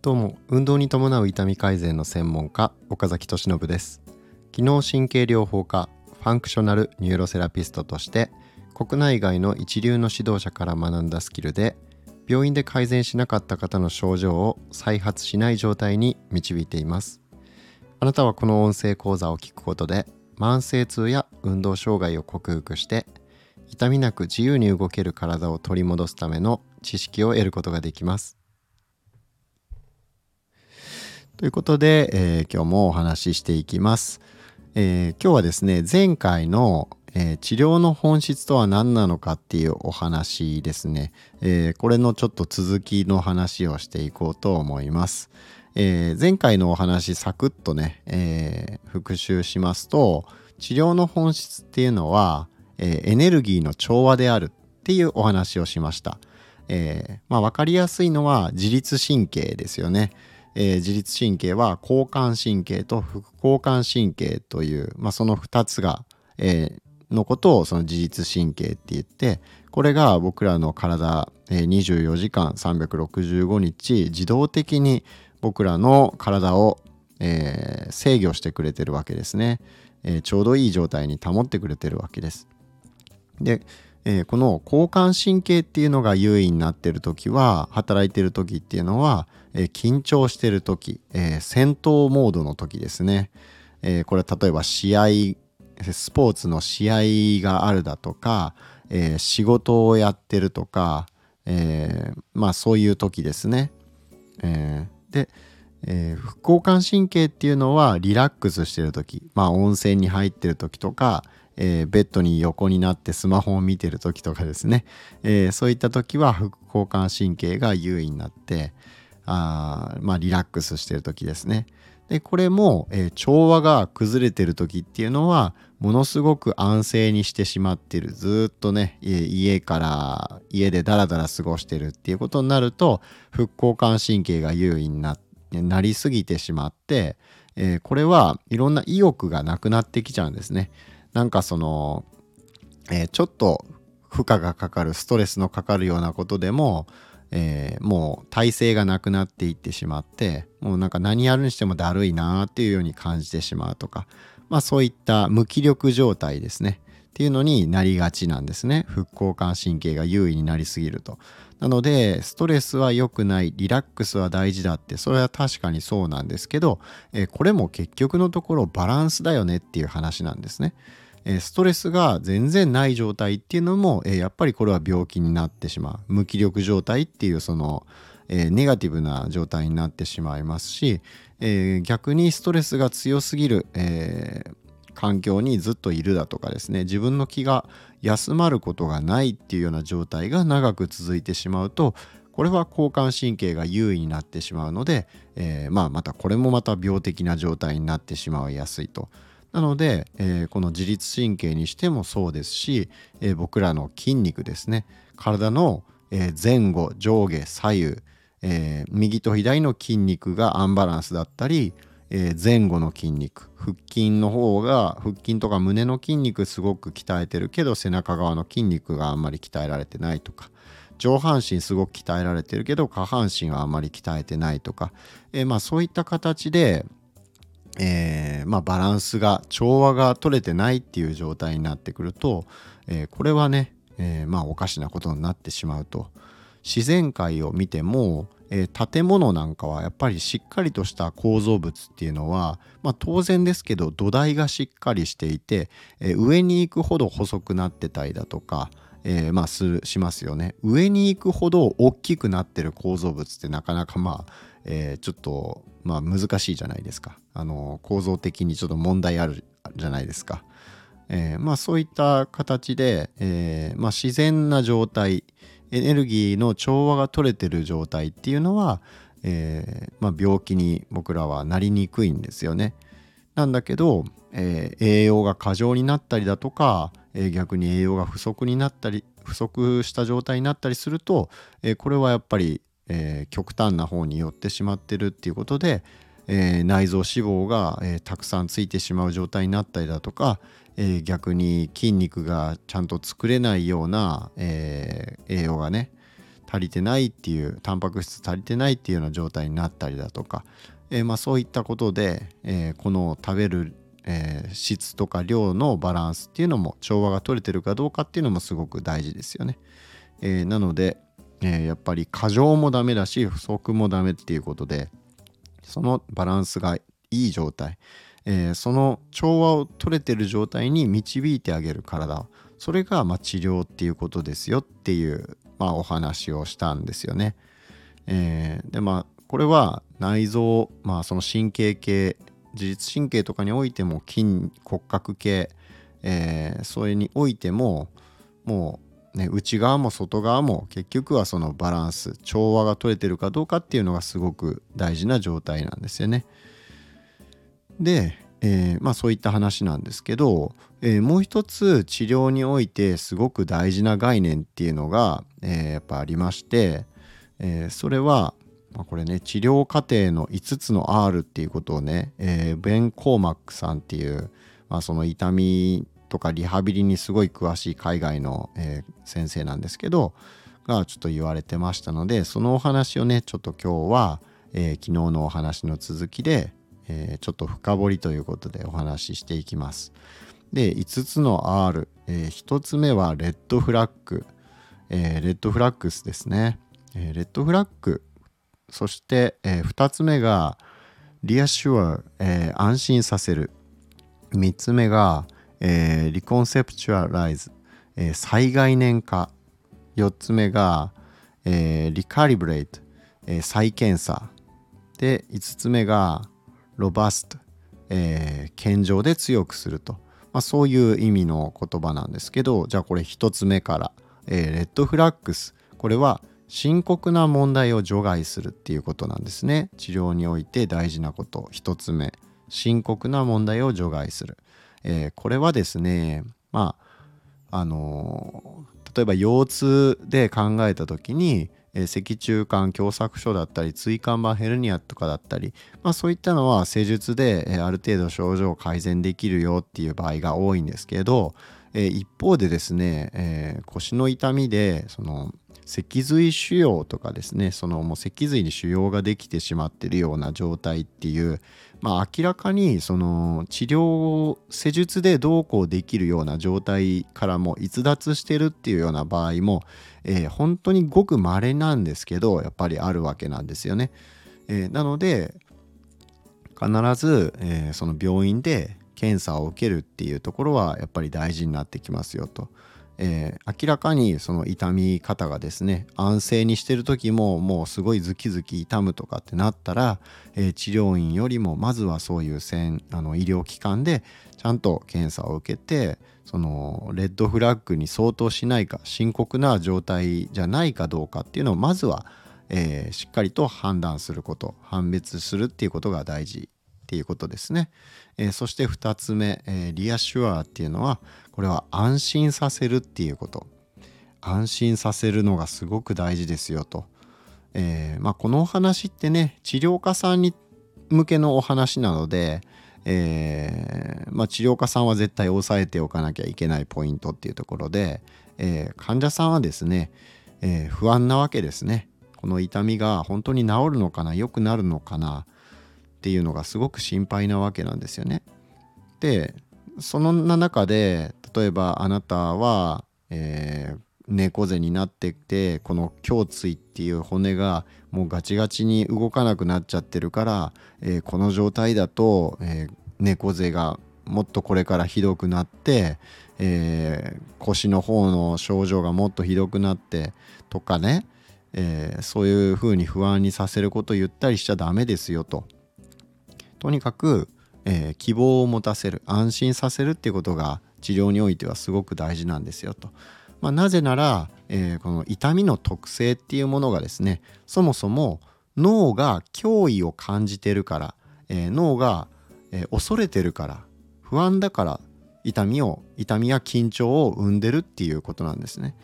どうも運動に伴う痛み改善の専門家岡崎俊信です。機能神経療法家ファンクショナルニューロセラピストとして国内外の一流の指導者から学んだスキルで病院で改善しなかった方の症状を再発しない状態に導いています。あなたはこの音声講座を聞くことで慢性痛や運動障害を克服して痛みなく自由に動ける体を取り戻すための知識を得ることができます。ということで、えー、今日もお話ししていきます、えー、今日はですね前回のえー、治療の本質とは何なのかっていうお話ですね、えー、これのちょっと続きの話をしていこうと思います。えー、前回のお話サクッとね、え復習しますと治療の本質っていうのは、えエネルギーの調和であるっていうお話をしました。えまあ、分かりやすいのは自律神経ですよね。えー、自律神経は交感神経と副交感神経という、まあ、その2つが、えー、のことをその自律神経って言ってこれが僕らの体、え24時間365日自動的に僕らの体を、えー、制御してくれてるわけですね、えー、ちょうどいい状態に保ってくれてるわけですで、えー、この交感神経っていうのが優位になってる時は働いてる時っていうのは、え緊張してる時、え戦闘モードの時ですね、えこれ例えば試合スポーツの試合があるだとか、え、仕事をやってるとか、え、まあそういう時ですね。え、で、えー、副交感神経っていうのはリラックスしてる時まあ温泉に入ってる時とか、えー、ベッドに横になってスマホを見てる時とかですね、えー、そういった時は副交感神経が優位になってあまあリラックスしてる時ですね。でこれも、えー、調和が崩れてる時っていうのはものすごく安静にしてしまってるずっとね家から家でダラダラ過ごしてるっていうことになると副交感神経が優位にななりすぎてしまって、えー、これはいろんな意欲がなくなってきちゃうんですね。なんかその、えー、ちょっと負荷がかかるストレスのかかるようなことでもえー、もう体勢がなくなっていってしまってもうなんか何やるにしてもだるいなっていうように感じてしまうとかまあそういった無気力状態ですね。っていうのになりがちなんですね。副交感神経が優位になりすぎると。なのでストレスは良くないリラックスは大事だってそれは確かにそうなんですけど、えー、これも結局のところバランスだよねっていう話なんですね。えストレスが全然ない状態っていうのも、えやっぱりこれは病気になってしまう無気力状態っていうその、えネガティブな状態になってしまいますし、え逆にストレスが強すぎる、え環境にずっといるだとかですね自分の気が休まることがないっていうような状態が長く続いてしまうとこれは交感神経が優位になってしまうので、えー、まあまたこれもまた病的な状態になってしまいやすいと。なので、えー、この自律神経にしてもそうですし、えー、僕らの筋肉ですね。体の、え前後上下左右、え右と左の筋肉がアンバランスだったり、え前後の筋肉腹筋の方が腹筋とか胸の筋肉すごく鍛えてるけど背中側の筋肉があんまり鍛えられてないとか上半身すごく鍛えられてるけど下半身はあんまり鍛えてないとか、えー、まあそういった形で、えー、まあ、バランスが調和が取れてないっていう状態になってくると、えー、これはね、えー、まあおかしなことになってしまうと。自然界を見ても、え建物なんかはやっぱりしっかりとした構造物っていうのは、まあ、当然ですけど土台がしっかりしていて、え上に行くほど細くなってたりだとか、えー、まあするしますよね。上に行くほど大きくなってる構造物ってなかなかまあ、えー、ちょっとまあ難しいじゃないですかあの構造的にちょっと問題あるじゃないですか、えー、まあそういった形で、えーまあ、自然な状態エネルギーの調和が取れてる状態っていうのは、えまあ、病気に僕らはなりにくいんですよね。なんだけど、え、栄養が過剰になったりだとか、え、逆に栄養が不足になったり不足した状態になったりすると、え、これはやっぱり、え極端な方に寄ってしまってるっていうことで、え内臓脂肪が、えたくさんついてしまう状態になったりだとか、えー、逆に筋肉がちゃんと作れないような、えー、栄養がね足りてないっていうタンパク質足りてないっていうような状態になったりだとか、えー、まあ、そういったことで、えこの食べる、え質とか量のバランスっていうのも調和が取れてるかどうかっていうのもすごく大事ですよね。えなので、えやっぱり過剰もダメだし不足もダメっていうことでそのバランスがいい状態えー、その調和を取れてる状態に導いてあげる体それがま治療っていうことですよっていう、まあ、お話をしたんですよね。えー、でまあこれは内臓、まあ、その神経系自律神経とかにおいても筋骨格系、えー、それにおいてももうね内側も外側も結局はそのバランス調和が取れてるかどうかっていうのがすごく大事な状態なんですよね。で、えー、まあそういった話なんですけど、えー、もう一つ治療においてすごく大事な概念っていうのが、えー、やっぱありまして、えそれは、まあ、これね治療過程の5つの R っていうことをね、えベン・コーマックさんっていう、まあ、その痛みとかリハビリにすごい詳しい海外の、え先生なんですけどがちょっと言われてましたのでそのお話をねちょっと今日は、え昨日のお話の続きで、えー、ちょっと深掘りということでお話ししていきます。で5つの R、え、1つ目はレッドフラッグ、え、レッドフラッグスですね、え、レッドフラッグそして、え、2つ目がリアシュア、えー、安心させる3つ目が、えー、リコンセプチュアライズ、えー、再概念化。4つ目が、えー、リカリブレイト、えー、再検査。で5つ目がロバスト、えー、健常で強くすると、まあ、そういう意味の言葉なんですけどじゃあこれ1つ目から、えー、レッドフラッグス。これは深刻な問題を除外するっていうことなんですね。治療において大事なこと。1つ目深刻な問題を除外する、えー、これはですねまああのー、例えば腰痛で考えた時にえ脊柱管狭窄症だったり椎間板ヘルニアとかだったり、まあ、そういったのは施術で、えある程度症状を改善できるよっていう場合が多いんですけど、え一方でですね、えー腰の痛みでその脊髄腫瘍とかですねそのもう脊髄に腫瘍ができてしまってるような状態っていう、まあ、明らかにその治療施術でどうこうできるような状態からも逸脱してるっていうような場合も、えー、本当にごく稀なんですけどやっぱりあるわけなんですよね。えー、なので必ず、えー、その病院で検査を受けるっていうところはやっぱり大事になってきますよと。えー、明らかにその痛み方がですね安静にしてる時ももうすごいズキズキ痛むとかってなったら、えー、治療院よりもまずはそういうあの医療機関でちゃんと検査を受けてそのレッドフラッグに相当しないか深刻な状態じゃないかどうかっていうのをまずは、えー、しっかりと判断すること判別するっていうことが大事っていうことですね。えー、そして2つ目、えー、リアシュアっていうのはこれは安心させるっていうこと。安心させるのがすごく大事ですよと、えー、まあ、このお話ってね治療家さんに向けのお話なので、えー、まあ、治療家さんは絶対押さえておかなきゃいけないポイントっていうところで、えー、患者さんはですね、え不安なわけですね。この痛みが本当に治るのかな良くなるのかなっていうのがすごく心配なわけなんですよね。でその中で例えばあなたは、えー、猫背になっててこの胸椎っていう骨がもうガチガチに動かなくなっちゃってるから、えー、この状態だと、えー、猫背がもっとこれからひどくなって、えー、腰の方の症状がもっとひどくなってとかね、えー、そういうふうに不安にさせることを言ったりしちゃダメですよと。とにかく、えー、希望を持たせる安心させるっていうことが治療においてはすごく大事なんですよと。まあ、なぜなら、えー、この痛みの特性っていうものがですねそもそも脳が脅威を感じてるから、えー、脳が、えー、恐れてるから不安だから痛みを痛みや緊張を生んでるっていうことなんですね。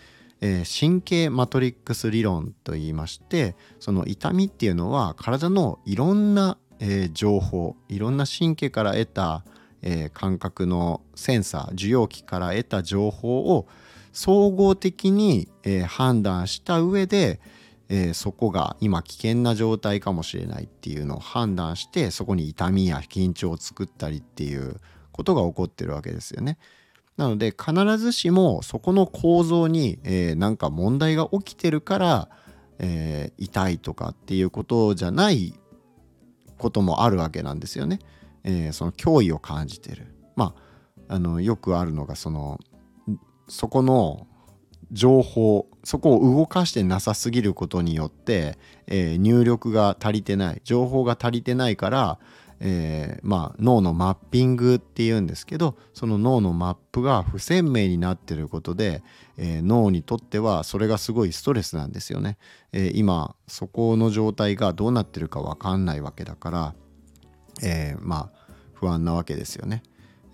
えー、神経マトリックス理論と言いましてその痛みっていうのは体のいろんな、えー、情報いろんな神経から得た、えー、感覚のセンサー受容器から得た情報を総合的に、えー、判断した上で、えー、そこが今危険な状態かもしれないっていうのを判断してそこに痛みや緊張を作ったりっていうことが起こってるわけですよね。なので必ずしもそこの構造に、えー、なんか問題が起きてるから、えー、痛いとかっていうことじゃないこともあるわけなんですよね。えー、その脅威を感じてる。まああのよくあるのがそのそこの情報そこを動かしてなさすぎることによって、えー、入力が足りてない情報が足りてないから、えー、まあ、脳のマッピングっていうんですけどその脳のマップが不鮮明になってることで、えー、脳にとってはそれがすごいストレスなんですよね。え今そこの状態がどうなってるか分かんないわけだから、えまあ不安なわけですよね。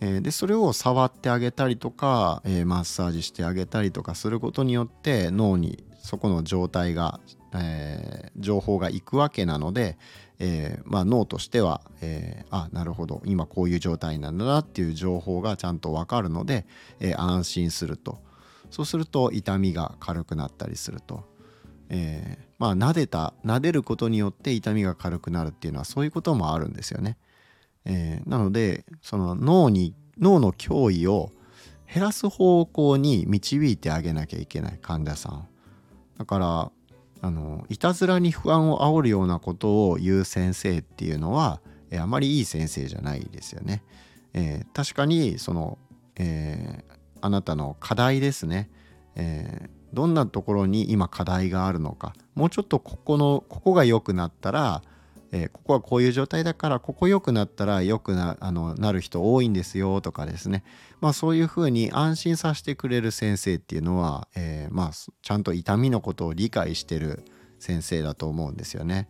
えでそれを触ってあげたりとか、えマッサージしてあげたりとかすることによって脳にそこの状態が、え、情報がいくわけなので、えー、まあ、脳としては、えー、あなるほど。今こういう状態なんだなっていう情報がちゃんと分かるので、え安心すると。そうすると痛みが軽くなったりすると、えまあ撫でた撫でることによって痛みが軽くなるっていうのはそういうこともあるんですよね。え、なのでその脳に脳の脅威を減らす方向に導いてあげなきゃいけない患者さん。だからあのいたずらに不安を煽るようなことを言う先生っていうのは、え、あまりいい先生じゃないですよね。えー、確かにその、えー、あなたの課題ですね、え、どんなところに今課題があるのかもうちょっとここのここが良くなったらえー、ここはこういう状態だからここ良くなったら良くなあのなる人多いんですよとかですねまあそういうふうに安心させてくれる先生っていうのは、えー、まあちゃんと痛みのことを理解してる先生だと思うんですよね。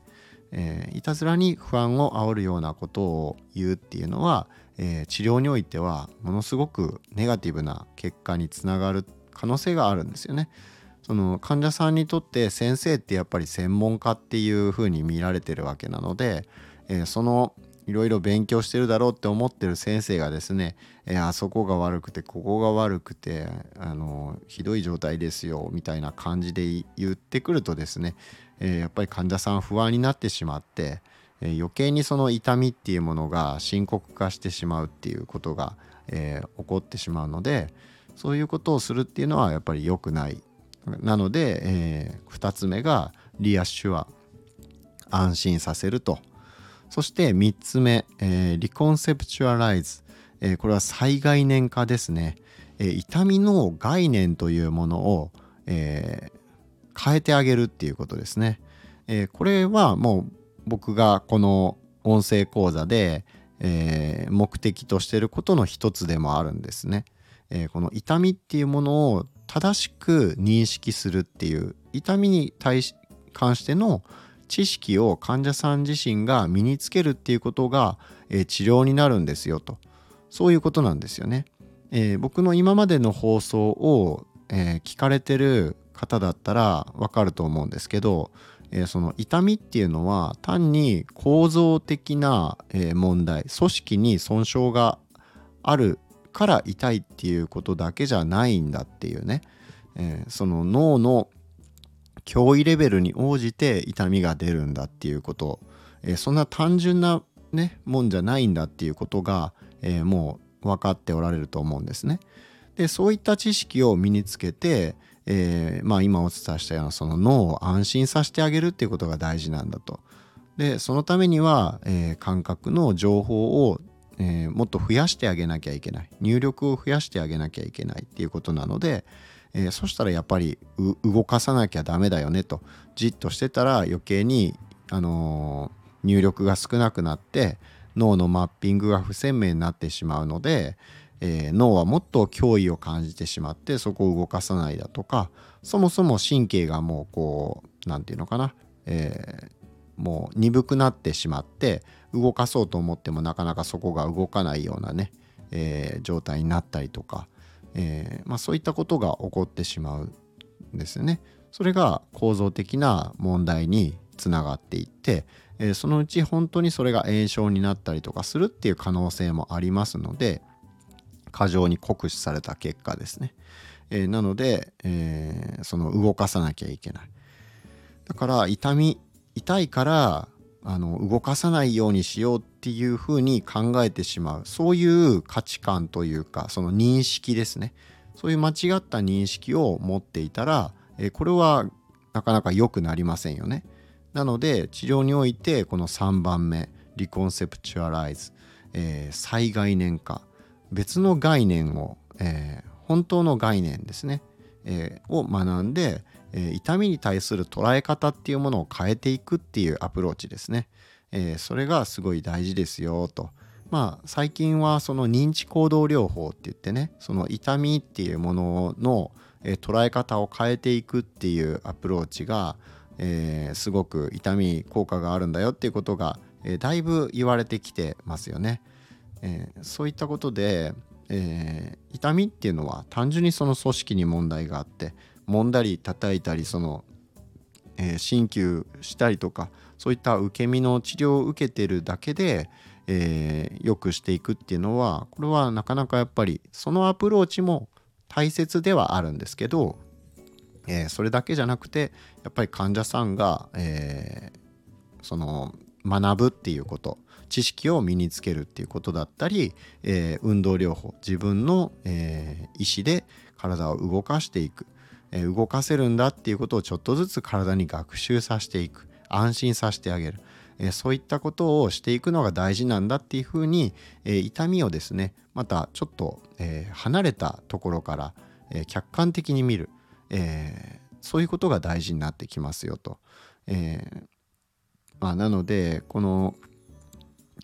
えー、いたずらに不安を煽るようなことを言うっていうのは、えー、治療においてはものすごくネガティブな結果につながる可能性があるんですよね。その患者さんにとって先生ってやっぱり専門家っていう風に見られてるわけなので、えー、そのいろいろ勉強してるだろうって思ってる先生がですね、えー、あそこが悪くてここが悪くてあのひどい状態ですよみたいな感じで言ってくるとですね、えー、やっぱり患者さん不安になってしまって、えー、余計にその痛みっていうものが深刻化してしまうっていうことが、え起こってしまうのでそういうことをするっていうのはやっぱり良くないなので、えー、2つ目がリアッシュは安心させると。そして3つ目、えー、リコンセプチュアライズ、えー、これは再概念化ですね、えー、痛みの概念というものを、えー、変えてあげるっていうことですね、えー、これはもう僕がこの音声講座で、えー、目的としていることの一つでもあるんですね、えー、この痛みっていうものを正しく認識するっていう痛みに対し関しての知識を患者さん自身が身につけるっていうことが、えー、治療になるんですよとそういうことなんですよね。えー、僕の今までの放送を、えー、聞かれてる方だったらわかると思うんですけど、えー、その痛みっていうのは単に構造的な、え問題組織に損傷があるから痛いっていうことだけじゃないんだっていうね、えー、その脳の脅威レベルに応じて痛みが出るんだっていうこと、えー、そんな単純なねもんじゃないんだっていうことが、えー、もう分かっておられると思うんですね。でそういった知識を身につけて、えー、まあ今お伝えしたようなその脳を安心させてあげるっていうことが大事なんだと。でそのためには、えー、感覚の情報をえー、もっと増やしてあげなきゃいけない。入力を増やしてあげなきゃいけないっていうことなので、えー、そしたらやっぱり動かさなきゃダメだよねと。じっとしてたら余計に、あのー、入力が少なくなって脳のマッピングが不鮮明になってしまうので、えー、脳はもっと脅威を感じてしまってそこを動かさないだとかそもそも神経がもうこう何て言うのかな、えー、もう鈍くなってしまって動かそうと思ってもなかなかそこが動かないようなね、えー、状態になったりとか、えー、まあ、そういったことが起こってしまうんですよね。それが構造的な問題につながっていって、えー、そのうち本当にそれが炎症になったりとかするっていう可能性もありますので過剰に酷使された結果ですね、え、なので、えー、その動かさなきゃいけないだから痛み痛いからあの動かさないようにしようっていうふうに考えてしまうそういう価値観というかその認識ですねそういう間違った認識を持っていたら、え、これはなかなか良くなりませんよね。なので治療においてこの3番目リコンセプチュアライズ、えー、再概念化別の概念を、えー、本当の概念ですね、えー、を学んで、え痛みに対する捉え方っていうものを変えていくっていうアプローチですね、えそれがすごい大事ですよと。まあ最近はその認知行動療法って言ってねその痛みっていうものの、え捉え方を変えていくっていうアプローチが、え、すごく痛み効果があるんだよっていうことが、え、だいぶ言われてきてますよね。え、そういったことで、え痛みっていうのは単純にその組織に問題があって揉んだり叩いたりその、え鍼灸したりとかそういった受け身の治療を受けてるだけで、えー、よくしていくっていうのはこれはなかなかやっぱりそのアプローチも大切ではあるんですけどえー、それだけじゃなくてやっぱり患者さんが、えー、その学ぶっていうこと知識を身につけるっていうことだったり、えー、運動療法自分の、え意思で体を動かしていく、動かせるんだっていうことをちょっとずつ体に学習させていく安心させてあげる、そういったことをしていくのが大事なんだっていうふうに、痛みをですねまたちょっと、離れたところから、客観的に見る、そういうことが大事になってきますよと。えまあ、なのでこの、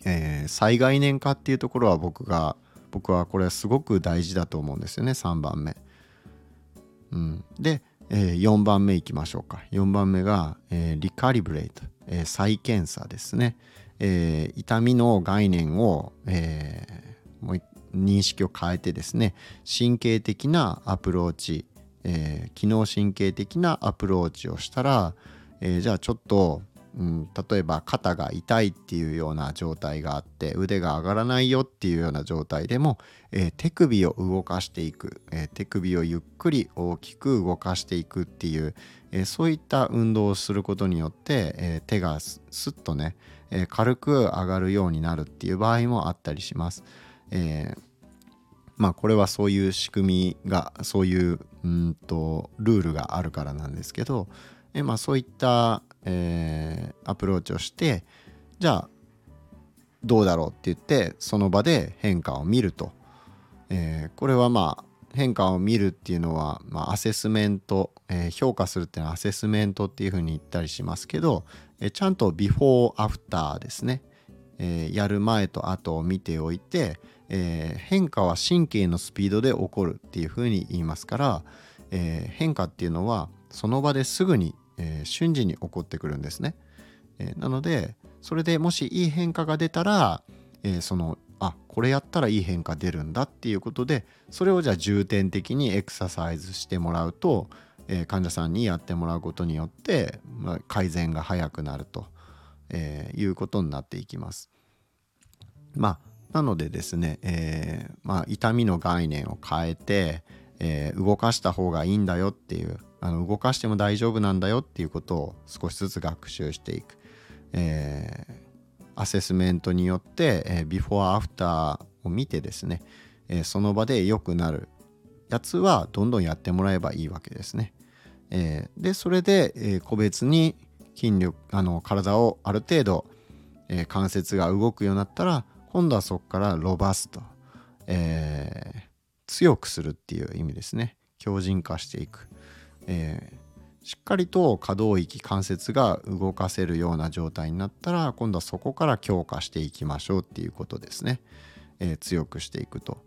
えー、災害年化っていうところは僕が僕はこれはすごく大事だと思うんですよね3番目。うん、で、えー、4番目いきましょうか。4番目が、えー、リカリブレイト、えー、再検査ですね、えー、痛みの概念を、えー、もう認識を変えてですね神経的なアプローチえー、機能神経的なアプローチをしたら、えー、じゃあちょっと、うん、例えば肩が痛いっていうような状態があって腕が上がらないよっていうような状態でも、えー、手首を動かしていく、え手首をゆっくり大きく動かしていくっていう、えそういった運動をすることによって、え手がスッとね、え軽く上がるようになるっていう場合もあったりします。えまあこれはそういう仕組みがそういううんとルールがあるからなんですけどえ、まあ、そういった、えー、アプローチをしてじゃあどうだろうって言ってその場で変化を見ると、えー、これはまあ変化を見るっていうのは、まあ、アセスメント、えー、評価するっていうのはアセスメントっていうふうに言ったりしますけど、えー、ちゃんとビフォーアフターですね、えー、やる前と後を見ておいて、え、変化は神経のスピードで起こるっていうふうに言いますから、え、変化っていうのはその場ですぐに、えー、瞬時に起こってくるんですね。えなのでそれでもしいい変化が出たら、えそのあこれやったらいい変化出るんだっていうことでそれをじゃあ重点的にエクササイズしてもらうと、え患者さんにやってもらうことによって、まあ、改善が早くなると、えいうことになっていきます。まあなのでですね、えー、まあ、痛みの概念を変えて、えー、動かした方がいいんだよっていうあの動かしても大丈夫なんだよっていうことを少しずつ学習していく、えー、アセスメントによって、えー、ビフォーアフターを見てですね、えー、その場で良くなるやつはどんどんやってもらえばいいわけですね。えー、でそれで、えー、個別に筋力あの体をある程度、えー、関節が動くようになったら今度はそこからロバスト、えー、強くするっていう意味ですね。強靭化していく、えー、しっかりと可動域関節が動かせるような状態になったら今度はそこから強化していきましょうっていうことですね、えー、強くしていくと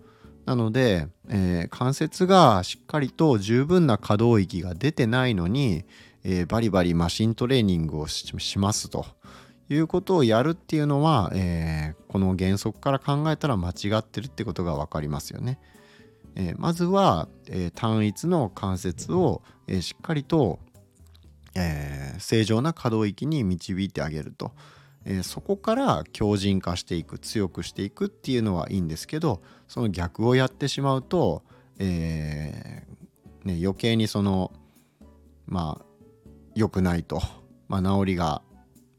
なので、えー、関節がしっかりと十分な可動域が出てないのに、えー、バリバリマシントレーニングをしますということをやるっていうのは、えー、この原則から考えたら間違ってるってことが分かりますよね。えー、まずは、えー、単一の関節を、えしっかりと、え、正常な可動域に導いてあげると、え、そこから強靭化していく強くしていくっていうのはいいんですけどその逆をやってしまうと、えね、余計にそのまあ良くないと、まあ、治りが、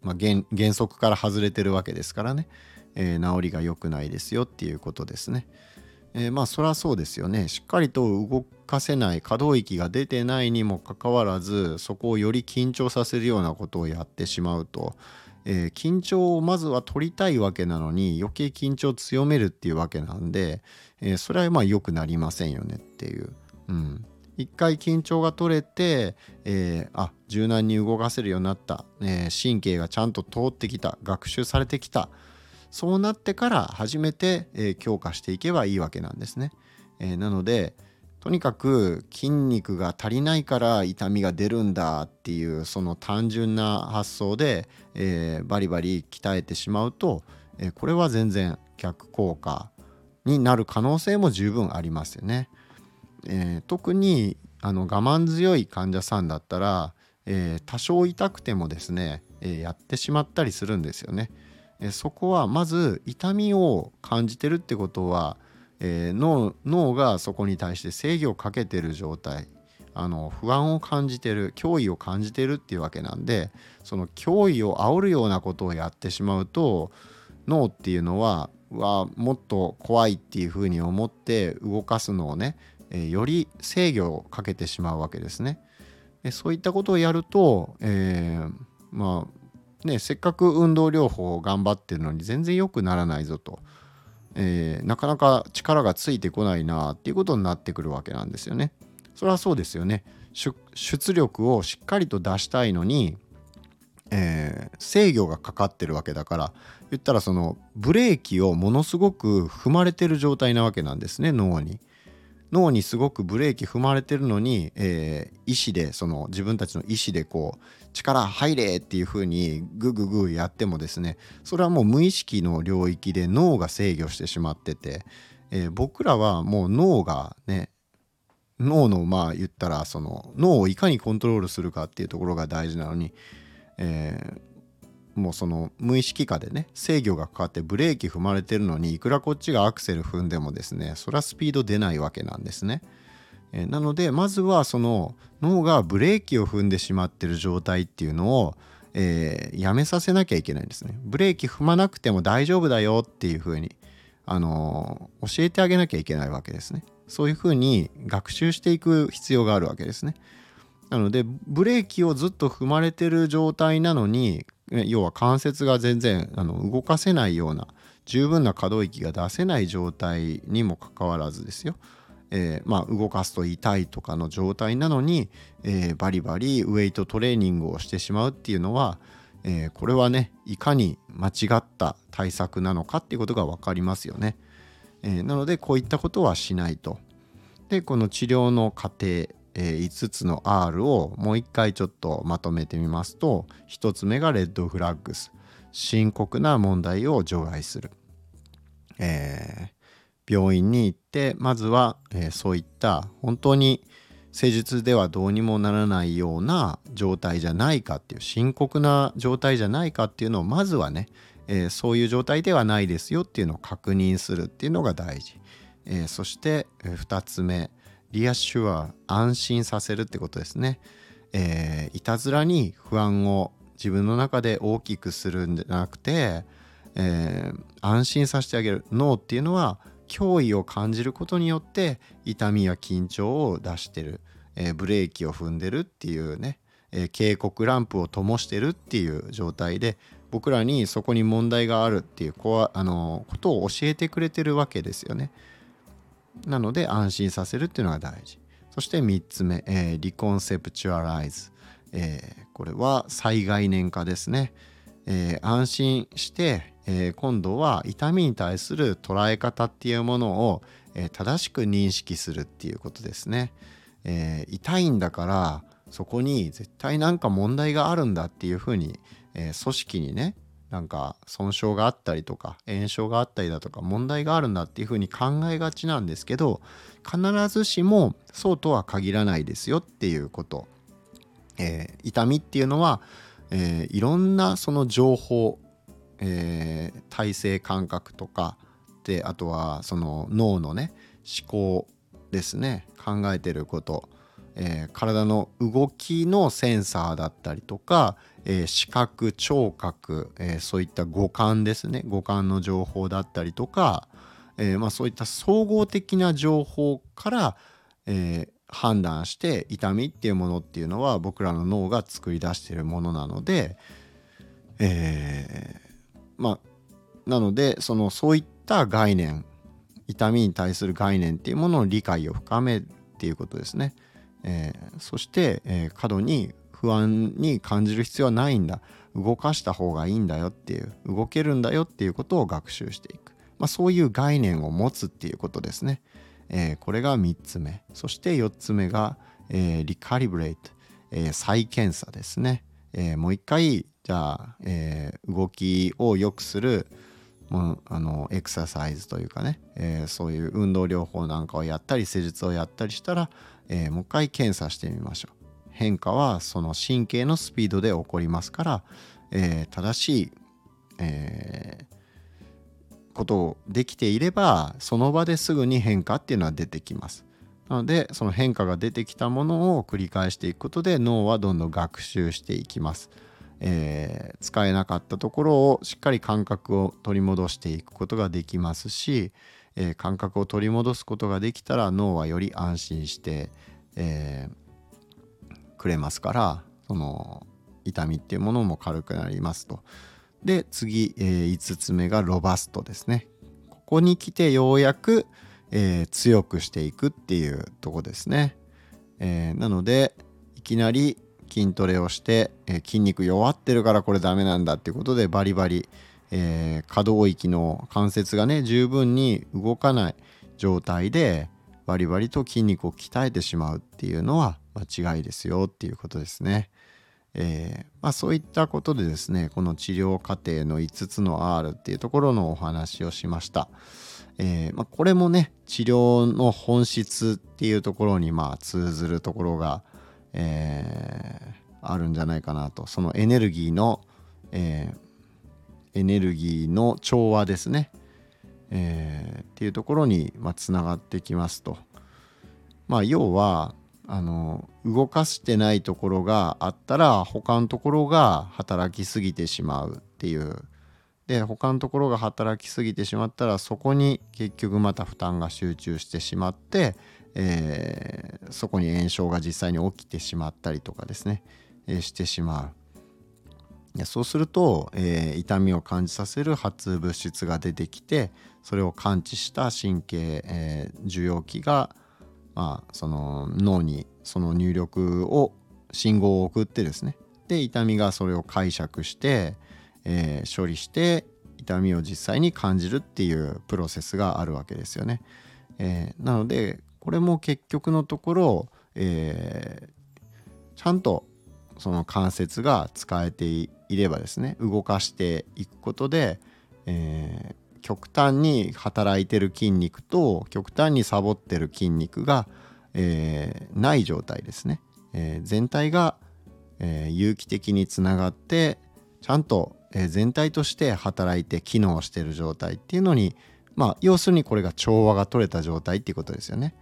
まあ原、原則から外れてるわけですからね、え、治りが良くないですよっていうことですね。えー、まあそりゃそうですよね。しっかりと動かせない可動域が出てないにもかかわらずそこをより緊張させるようなことをやってしまうと、えー、緊張をまずは取りたいわけなのに余計緊張を強めるっていうわけなんで、えー、それはまあ良くなりませんよねっていう。うん。一回緊張が取れて、えー、あ柔軟に動かせるようになった、え、神経がちゃんと通ってきた。学習されてきた。そうなってから初めて、えー、強化していけばいいわけなんですね。えなのでとにかく筋肉が足りないから痛みが出るんだっていうその単純な発想で、えバリバリ鍛えてしまうと、えこれは全然逆効果になる可能性も十分ありますよね。えー、特にあの我慢強い患者さんだったら、えー、多少痛くてもですね、えー、やってしまったりするんですよね。えそこはまず痛みを感じてるってことは、え脳脳がそこに対して制御をかけてる状態あの不安を感じてる脅威を感じてるっていうわけなんでその脅威を煽るようなことをやってしまうと脳っていうのははもっと怖いっていうふうに思って動かすのをねえより制御をかけてしまうわけですね。でそういったことをやると、えー、まあねせっかく運動療法を頑張ってるのに全然良くならないぞと、えー、なかなか力がついてこないなっていうことになってくるわけなんですよね。それはそうですよね。出力をしっかりと出したいのに、えー、制御がかかってるわけだから言ったらそのブレーキをものすごく踏まれてる状態なわけなんですね脳に。脳にすごくブレーキ踏まれてるのに、えー、意思でその自分たちの意思でこう力入れっていう風にグググやってもですねそれはもう無意識の領域で脳が制御してしまってて、えー、僕らはもう脳がね脳のまあ言ったらその脳をいかにコントロールするかっていうところが大事なのに、えー、もうその無意識下でね制御がかかってブレーキ踏まれてるのにいくらこっちがアクセル踏んでもですねそれはスピード出ないわけなんですね。えなのでまずはその脳がブレーキを踏んでしまってる状態っていうのを、えー、やめさせなきゃいけないんですね。ブレーキ踏まなくても大丈夫だよっていうふうに、あのー、教えてあげなきゃいけないわけですね。そういうふうに学習していく必要があるわけですね。なのでブレーキをずっと踏まれてる状態なのに要は関節が全然あの動かせないような十分な可動域が出せない状態にもかかわらずですよ、えー、まあ、動かすと痛いとかの状態なのに、えー、バリバリウェイトトレーニングをしてしまうっていうのは、えー、これはねいかに間違った対策なのかっていうことが分かりますよね。えなのでこういったことはしないと。でこの治療の過程え5つの R をもう一回ちょっとまとめてみますと1つ目がレッドフラッグス深刻な問題を除外する、えー、病院に行ってまずは、えー、そういった本当に施術ではどうにもならないような状態じゃないかっていう深刻な状態じゃないかっていうのをまずはね、えー、そういう状態ではないですよっていうのを確認するっていうのが大事、えそして、2つ目リアシュア安心させるってことですね、えー、いたずらに不安を自分の中で大きくするんじゃなくて、えー、安心させてあげる。脳っていうのは脅威を感じることによって痛みや緊張を出してる、えー、ブレーキを踏んでるっていうね、えー、警告ランプを灯してるっていう状態で僕らにそこに問題があるっていうこあのことを教えてくれてるわけですよね。なので安心させるっていうのが大事。そして3つ目、えー、リコンセプチュアライズ。えー、これは再概念化ですね。えー、安心して、えー、今度は痛みに対する捉え方っていうものを、えー、正しく認識するっていうことですね。えー、痛いんだからそこに絶対なんか問題があるんだっていうふうに、えー、組織にねなんか損傷があったりとか炎症があったりだとか問題があるんだっていうふうに考えがちなんですけど必ずしもそうとは限らないですよっていうこと、えー、痛みっていうのは、えー、いろんなその情報、えー、体制感覚とかであとはその脳のね思考ですね。考えてること、えー、体の動きのセンサーだったりとか、えー、視覚聴覚、えー、そういった五感ですね。五感の情報だったりとか、えまあ、そういった総合的な情報から、え判断して痛みっていうものっていうのは僕らの脳が作り出しているものなので、えまあなのでそのそういった概念痛みに対する概念っていうものの理解を深めっていうことですね。えー、そして、えー、過度に不安に感じる必要はないんだ動かした方がいいんだよっていう動けるんだよっていうことを学習していく、まあ、そういう概念を持つっていうことですね。えー、これが3つ目。そして4つ目が、えー、リカリブレイト、えー、再検査ですね。えー、もう一回じゃあ、えー、動きを良くするもうあのエクササイズというかね、えー、そういう運動療法なんかをやったり施術をやったりしたら、えー、もう一回検査してみましょう。変化はその神経のスピードで起こりますから、えー、正しい、えことをできていればその場ですぐに変化っていうのは出てきますなのでその変化が出てきたものを繰り返していくことで脳はどんどん学習していきますえー、使えなかったところをしっかり感覚を取り戻していくことができますし、えー、感覚を取り戻すことができたら脳はより安心して、えー、くれますからその痛みっていうものも軽くなりますと。で次、えー、5つ目がロバストですね。ここに来てようやく、えー、強くしていくっていうとこですね。えー、なのでいきなり筋トレをして、え、筋肉弱ってるからこれダメなんだっていうことでバリバリ、え、可動域の関節がね十分に動かない状態でバリバリと筋肉を鍛えてしまうっていうのは間違いですよっていうことですね。えー、まあ、そういったことでですねこの治療過程の5つの R っていうところのお話をしました。えー、まあ、これもね治療の本質っていうところにまあ通ずるところがえー、あるんじゃないかなとそのエネルギーの、え、エネルギーの調和ですね、え、っていうところにつな、がってきますと。まあ要はあの動かしてないところがあったら他のところが働きすぎてしまうっていうで他のところが働きすぎてしまったらそこに結局また負担が集中してしまって、えー、そこに炎症が実際に起きてしまったりとかですね、えー、してしまう。いやそうすると、えー、痛みを感じさせる発物質が出てきてそれを感知した神経、え、受容器が、まあ、その脳にその入力を信号を送ってですねで痛みがそれを解釈して、えー、処理して痛みを実際に感じるっていうプロセスがあるわけですよね。えー、なのでこれも結局のところ、えー、ちゃんとその関節が使えていればですね動かしていくことで、えー、極端に働いてる筋肉と極端にサボってる筋肉が、えー、ない状態ですね、えー、全体が、え有機的につながってちゃんと、え全体として働いて機能してる状態っていうのにまあ要するにこれが調和が取れた状態っていうことですよね。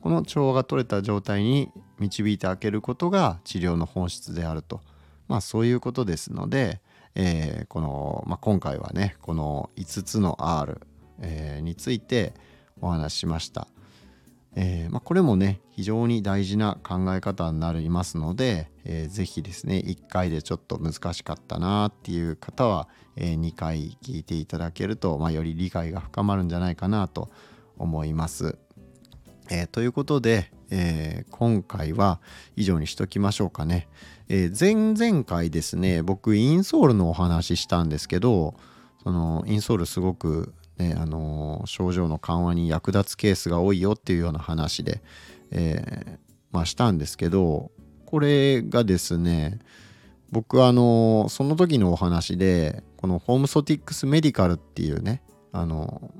この調和が取れた状態に導いてあげることが治療の本質であると、まあ、そういうことですので、えー、この、まあ、今回はねこの5つの R、えー、についてお話ししました。えーまあ、これもね非常に大事な考え方になりますので、えー、ぜひですね1回でちょっと難しかったなっていう方は、えー、2回聞いていただけると、まあ、より理解が深まるんじゃないかなと思います。えー、ということで、えー、今回は以上にしときましょうかね。えー、前々回ですね、僕インソールのお話ししたんですけど、そのインソールすごく、ね、あの症状の緩和に役立つケースが多いよっていうような話で、えまあ、したんですけど、これがですね、僕はあのその時のお話で、このホームソティックスメディカルっていうね、あの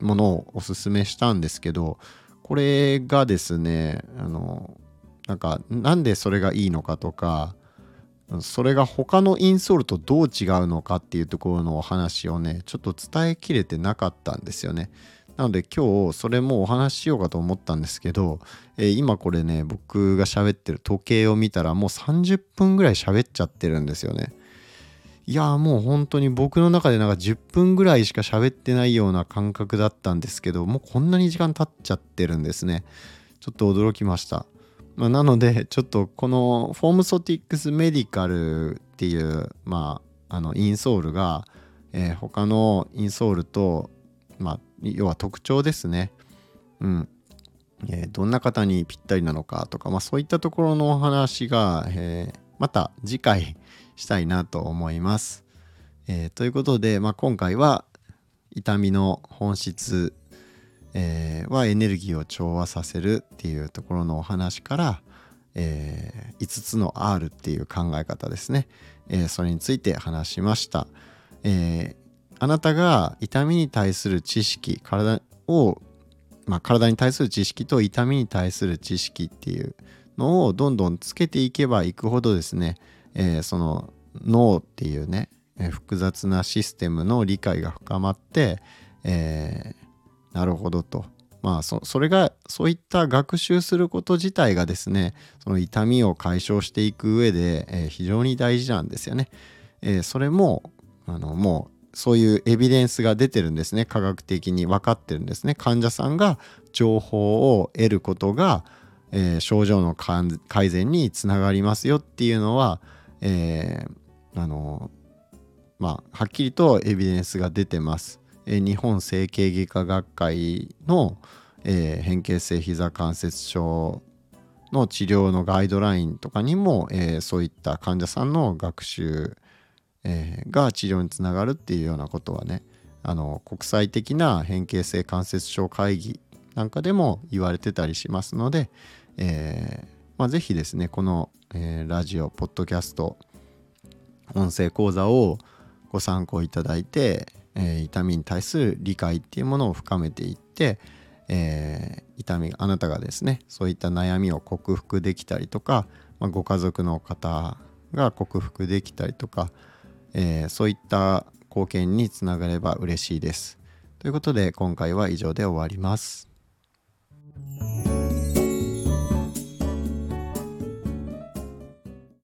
ものをおすすめしたんですけど、これがですねあのなんかなんでそれがいいのかとかそれが他のインソールとどう違うのかっていうところのお話をねちょっと伝えきれてなかったんですよね。なので今日それもお話ししようかと思ったんですけど、えー、今これね僕が喋ってる時計を見たらもう30分ぐらい喋っちゃってるんですよね。いやもう本当に僕の中でなんか10分ぐらいしか喋ってないような感覚だったんですけどもうこんなに時間経っちゃってるんですね。ちょっと驚きました。まあ、なのでちょっとこのフォームソティックスメディカルっていうまああのインソールが、えー、他のインソールとまあ要は特徴ですね。うん。えー、どんな方にぴったりなのかとか、まあ、そういったところのお話が、えー、また次回したいなと思います。えー、ということで、まあ、今回は痛みの本質えー、はエネルギーを調和させるっていうところのお話から、えー、5つの R っていう考え方ですね、えー、それについて話しました、えあなたが痛みに対する知識体を、まあ、体に対する知識と痛みに対する知識っていうのをどんどんつけていけばいくほどですね、えその脳っていうね、複雑なシステムの理解が深まって、えなるほどと。まあそれがそういった学習すること自体がですねその痛みを解消していく上で、えー、非常に大事なんですよね。えー、それもあのもうそういうエビデンスが出てるんですね科学的に分かってるんですね患者さんが情報を得ることが、えー、症状の改善につながりますよっていうのは、え、あのまあはっきりとエビデンスが出てます。日本整形外科学会の、えー、変形性膝関節症の治療のガイドラインとかにも、えー、そういった患者さんの学習、えー、が治療につながるっていうようなことはねあの国際的な変形性関節症会議なんかでも言われてたりしますので、えーまあ、ぜひですねこの、えー、ラジオポッドキャスト音声講座をご参考いただいて、えー、痛みに対する理解っていうものを深めていって、えー、痛みあなたがですねそういった悩みを克服できたりとか、まあ、ご家族の方が克服できたりとか、えー、そういった貢献につながれば嬉しいです。ということで今回は以上で終わります。